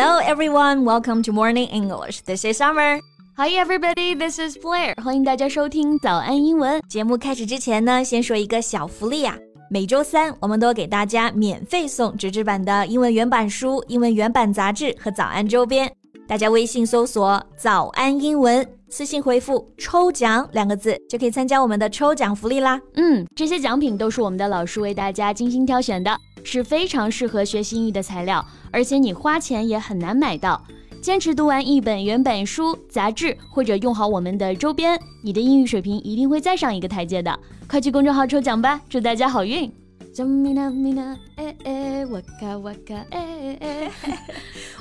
Hello everyone, welcome to Morning English. This is Summer. Hi everybody, this is Blair. 欢迎大家收听早安英文。节目开始之前呢，先说一个小福利啊。每周三，我们都给大家免费送纸质版的英文原版书、英文原版杂志和早安周边。大家微信搜索“早安英文”，私信回复“抽奖”两个字，就可以参加我们的抽奖福利啦。嗯，这些奖品都是我们的老师为大家精心挑选的，是非常适合学习英语的材料，而且你花钱也很难买到。坚持读完一本原版书、杂志，或者用好我们的周边，你的英语水平一定会再上一个台阶的。快去公众号抽奖吧，祝大家好运！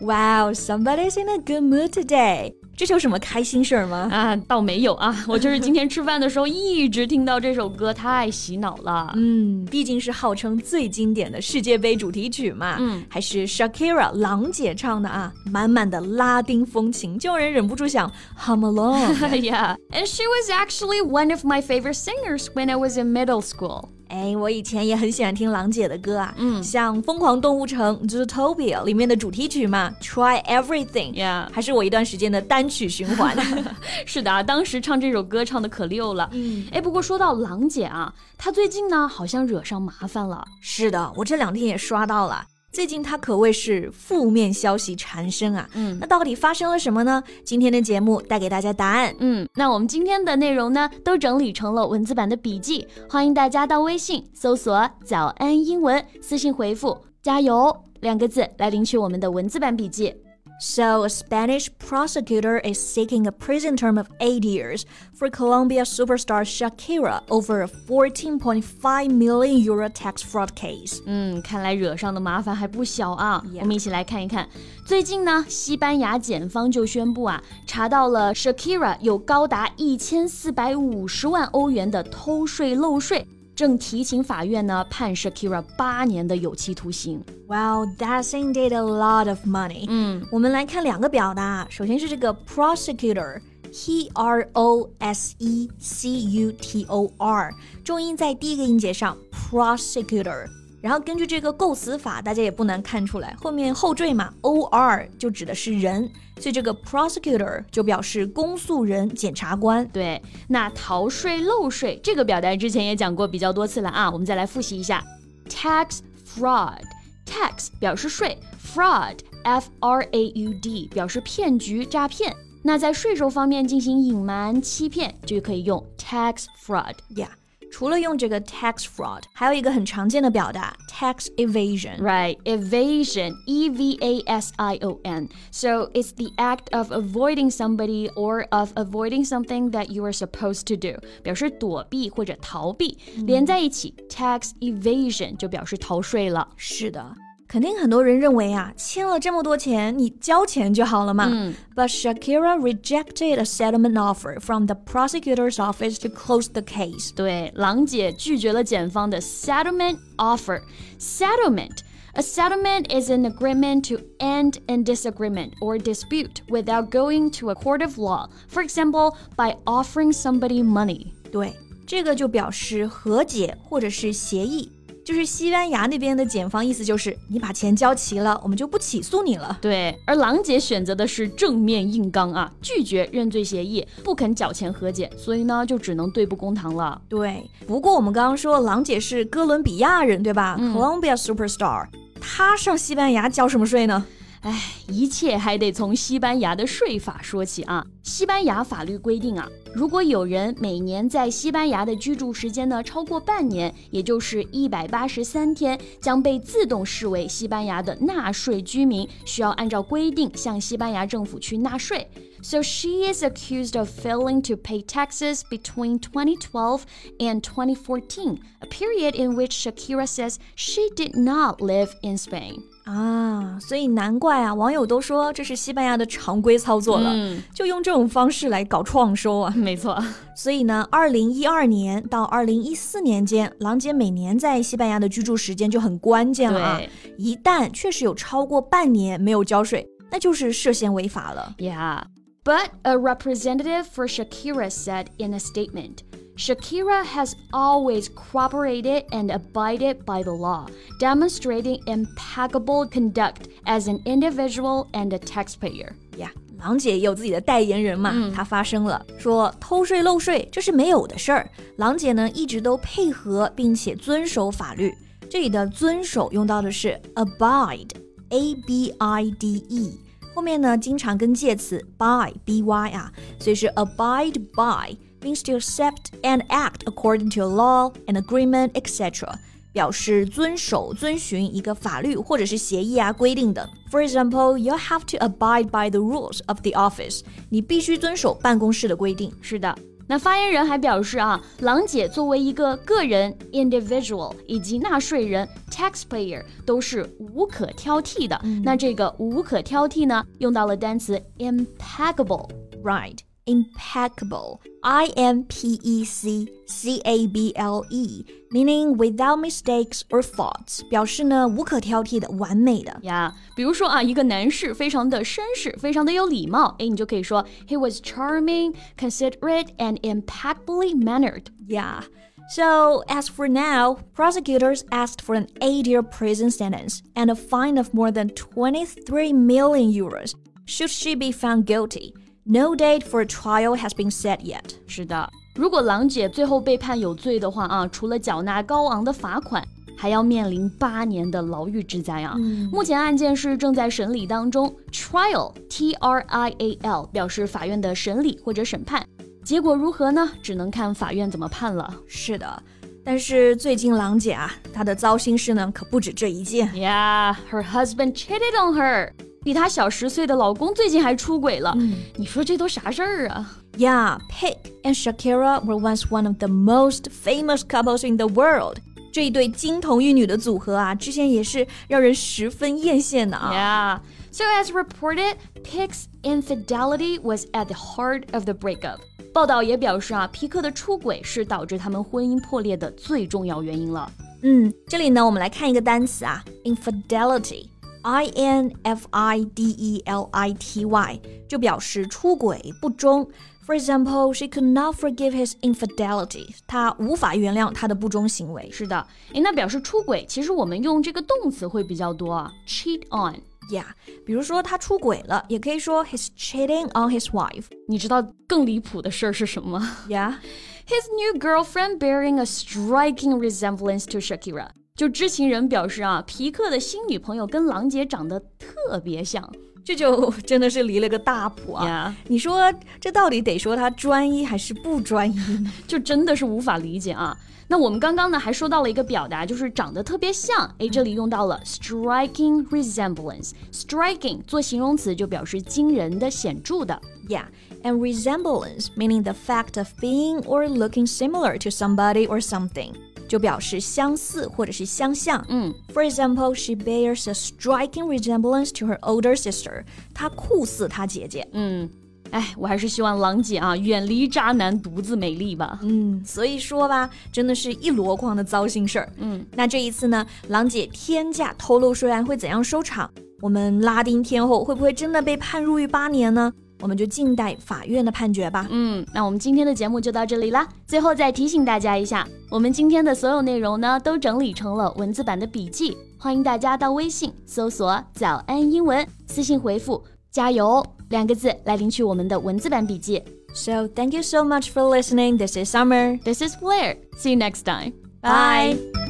Wow, somebody's in a good mood today. 这是有什么开心事儿吗？啊，倒没有啊，我就是今天吃饭的时候一直听到这首歌，太洗脑了。嗯，毕竟是号称最经典的世界杯主题曲嘛。嗯，还是 Shakira 郎姐唱的啊，满满的拉丁风情，就让人忍不住想 hum along。yeah, and she was actually one of my favorite singers when I was in middle school. 哎，我以前也很喜欢听郎姐的歌啊，嗯，像《疯狂动物城》Zootopia 里面的主题曲嘛，Try Everything，yeah，还是我一段时间的单曲循环。是的啊，当时唱这首歌唱的可溜了。嗯，哎，不过说到郎姐啊，她最近呢好像惹上麻烦了。是的，我这两天也刷到了。最近它可谓是负面消息缠身啊，嗯，那到底发生了什么呢？今天的节目带给大家答案，嗯，那我们今天的内容呢，都整理成了文字版的笔记，欢迎大家到微信搜索“早安英文”，私信回复“加油”两个字来领取我们的文字版笔记。So, a Spanish prosecutor is seeking a prison term of eight years for Colombia superstar Shakira over a 14.5 million euro tax fraud case. 嗯，看来惹上的麻烦还不小啊。Yeah. 我们一起来看一看。最近呢，西班牙检方就宣布啊，查到了 Shakira 有高达一千四百五十万欧元的偷税漏税。 正提请法院呢判 Shakira 八年的有期徒刑。Wow, that's indeed a lot of money. 嗯，我们来看两个表达，首先是这个 prosecutor，P R O S E C U T O R，重音在第一个音节上，prosecutor。然后根据这个构词法，大家也不难看出来，后面后缀嘛，o r 就指的是人，所以这个 prosecutor 就表示公诉人、检察官。对，那逃税漏税这个表达之前也讲过比较多次了啊，我们再来复习一下，tax fraud，tax 表示税，fraud，f r a u d 表示骗局、诈骗。那在税收方面进行隐瞒、欺骗，就可以用 tax fraud。Yeah。除了用这个 tax fraud，还有一个很常见的表达 tax evasion。Right, evasion, E V A S I O N. So it's the act of avoiding somebody or of avoiding something that you are supposed to do，表示躲避或者逃避，连在一起，tax evasion 就表示逃税了。是的。 肯定很多人认为啊，欠了这么多钱，你交钱就好了嘛。嗯。But Shakira rejected a settlement offer from the prosecutor's office to close the case。对，狼姐拒绝了检方的 settlement offer。Settlement。A settlement is an agreement to end a disagreement or dispute without going to a court of law. For example, by offering somebody money. 对，这个就表示和解或者是协议。就是西班牙那边的检方意思就是你把钱交齐了，我们就不起诉你了。对，而郎姐选择的是正面硬刚啊，拒绝认罪协议，不肯缴钱和解，所以呢就只能对簿公堂了。对，不过我们刚刚说郎姐是哥伦比亚人，对吧？Colombia superstar，她上西班牙交什么税呢？哎，一切还得从西班牙的税法说起啊。西班牙法律规定啊，如果有人每年在西班牙的居住时间呢超过半年，也就是一百八十三天，将被自动视为西班牙的纳税居民，需要按照规定向西班牙政府去纳税。So she is accused of failing to pay taxes between 2012 and 2014, a period in which Shakira says she did not live in Spain. 啊，所以难怪啊，网友都说这是西班牙的常规操作了，嗯、就用这种方式来搞创收啊。没错，所以呢，二零一二年到二零一四年间，郎姐每年在西班牙的居住时间就很关键了啊。一旦确实有超过半年没有交税，那就是涉嫌违法了。Yeah, but a representative for Shakira said in a statement. Shakira has always cooperated and abided by the law, demonstrating impeccable conduct as an individual and a taxpayer. Yeah. 狼姐也有自己的代言人嘛，嗯、她发声了，说偷税漏税这是没有的事儿。狼姐呢一直都配合并且遵守法律。这里的遵守用到的是 abide，a b i d e，后面呢经常跟介词 by b y 啊，所以是 abide by。means to accept and act according to a law, an agreement, etc. 表示遵守、遵循一个法律或者是协议啊规定的。For example, you have to abide by the rules of the office. 你必须遵守办公室的规定。是的。那发言人还表示啊，狼姐作为一个个人 （individual） 以及纳税人 （taxpayer） 都是无可挑剔的。嗯、那这个无可挑剔呢，用到了单词 impeccable，right？impeccable，right？impeccable. I M P E C C A B L E, meaning without mistakes or faults，表示呢无可挑剔的、完美的呀。Yeah, 比如说啊，一个男士非常的绅士，非常的有礼貌，哎，你就可以说 He was charming, considerate, and impeccably mannered. Yeah. So, as for now, prosecutors asked for an eight year prison sentence and a fine of more than 23 million euros should she be found guilty. No date for a trial has been set yet. yet。是的，如果狼姐最后被判有罪的话啊，除了缴纳高昂的罚款，还要面临八年的牢狱之灾啊！嗯、目前案件是正在审理当中，trial t r i a l 表示法院的审理或者审判，结果如何呢？只能看法院怎么判了。是的。但是最近狼姐啊，她的糟心事呢可不止这一件。Yeah, her husband cheated on her. 比她小十岁的老公最近还出轨了。嗯、你说这都啥事儿啊？Yeah, p i c k and Shakira were once one of the most famous couples in the world. 这一对金童玉女的组合啊，之前也是让人十分艳羡的啊。Yeah. So as reported, Piqué's infidelity was at the heart of the breakup. 报道也表示啊，皮克的出轨是导致他们婚姻破裂的最重要原因了。嗯，这里呢，我们来看一个单词啊，infidelity。I N F I D E L I T Y 就表示出轨不忠。For example, she could not forgive his infidelity. 她无法原谅他的不忠行为。是的，诶，那表示出轨，其实我们用这个动词会比较多啊，cheat on。Yeah，比如说他出轨了，也可以说 he's cheating on his wife。你知道更离谱的事儿是什么？Yeah，his new girlfriend bearing a striking resemblance to Shakira。 就知情人表示啊，皮克的新女朋友跟郎姐长得特别像，这就真的是离了个大谱啊！你说这到底得说他专一还是不专一呢？就真的是无法理解啊！那我们刚刚呢还说到了一个表达，就是长得特别像，哎，这里用到了 striking resemblance。striking 做形容词就表示惊人的、显著的，yeah，and resemblance meaning the fact of being or looking similar to somebody or something。就表示相似或者是相像。嗯，For example, she bears a striking resemblance to her older sister. 她酷似她姐姐。嗯，哎，我还是希望郎姐啊远离渣男，独自美丽吧。嗯，所以说吧，真的是一箩筐的糟心事儿。嗯，那这一次呢，郎姐天价偷漏税案会怎样收场？我们拉丁天后会不会真的被判入狱八年呢？我们就静待法院的判决吧。嗯，那我们今天的节目就到这里啦。最后再提醒大家一下，我们今天的所有内容呢，都整理成了文字版的笔记，欢迎大家到微信搜索“早安英文”，私信回复“加油”两个字来领取我们的文字版笔记。So thank you so much for listening. This is Summer. This is Blair. See you next time. Bye.